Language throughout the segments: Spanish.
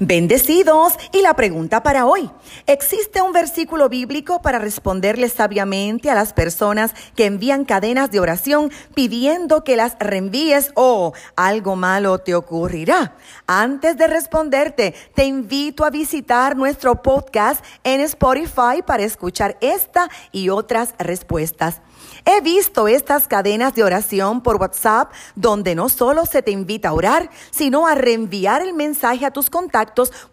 Bendecidos. Y la pregunta para hoy. ¿Existe un versículo bíblico para responderle sabiamente a las personas que envían cadenas de oración pidiendo que las reenvíes o algo malo te ocurrirá? Antes de responderte, te invito a visitar nuestro podcast en Spotify para escuchar esta y otras respuestas. He visto estas cadenas de oración por WhatsApp donde no solo se te invita a orar, sino a reenviar el mensaje a tus contactos,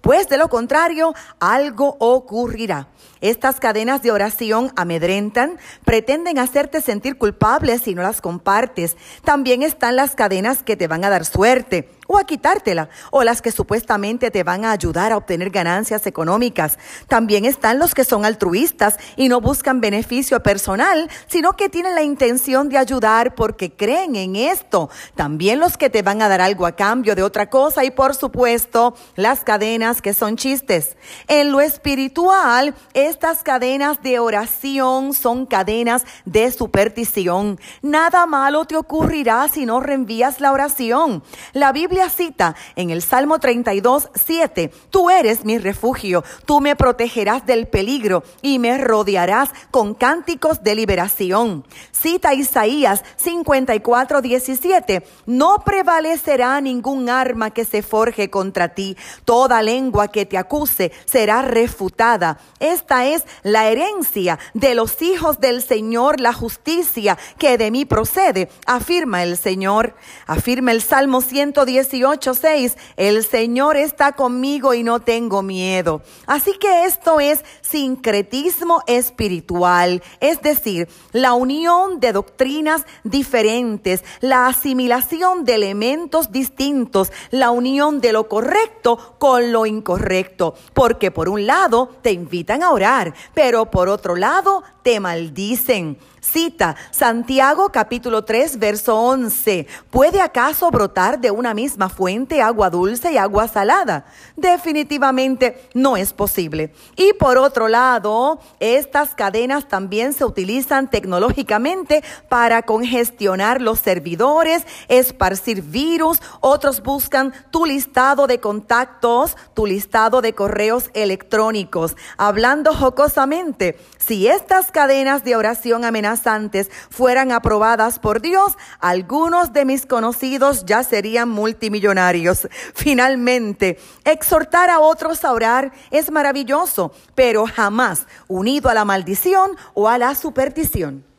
pues de lo contrario, algo ocurrirá. Estas cadenas de oración amedrentan, pretenden hacerte sentir culpable si no las compartes. También están las cadenas que te van a dar suerte o a quitártela, o las que supuestamente te van a ayudar a obtener ganancias económicas. También están los que son altruistas y no buscan beneficio personal, sino que tienen la intención de ayudar porque creen en esto. También los que te van a dar algo a cambio de otra cosa y por supuesto las cadenas que son chistes. En lo espiritual, estas cadenas de oración son cadenas de superstición. Nada malo te ocurrirá si no reenvías la oración. La Biblia cita en el Salmo 32, 7, Tú eres mi refugio, tú me protegerás del peligro y me rodearás con cánticos de liberación. Cita Isaías 54, 17, No prevalecerá ningún arma que se forje contra ti, toda lengua que te acuse será refutada. Esta es la herencia de los hijos del Señor, la justicia que de mí procede, afirma el Señor. Afirma el Salmo 110 18:6, el Señor está conmigo y no tengo miedo. Así que esto es sincretismo espiritual, es decir, la unión de doctrinas diferentes, la asimilación de elementos distintos, la unión de lo correcto con lo incorrecto, porque por un lado te invitan a orar, pero por otro lado te maldicen. Cita Santiago capítulo 3 verso 11. ¿Puede acaso brotar de una misma fuente agua dulce y agua salada? Definitivamente no es posible. Y por otro lado, estas cadenas también se utilizan tecnológicamente para congestionar los servidores, esparcir virus, otros buscan tu listado de contactos, tu listado de correos electrónicos. Hablando jocosamente, si estas cadenas de oración amenazan fueran aprobadas por Dios, algunos de mis conocidos ya serían multimillonarios. Finalmente, exhortar a otros a orar es maravilloso, pero jamás unido a la maldición o a la superstición.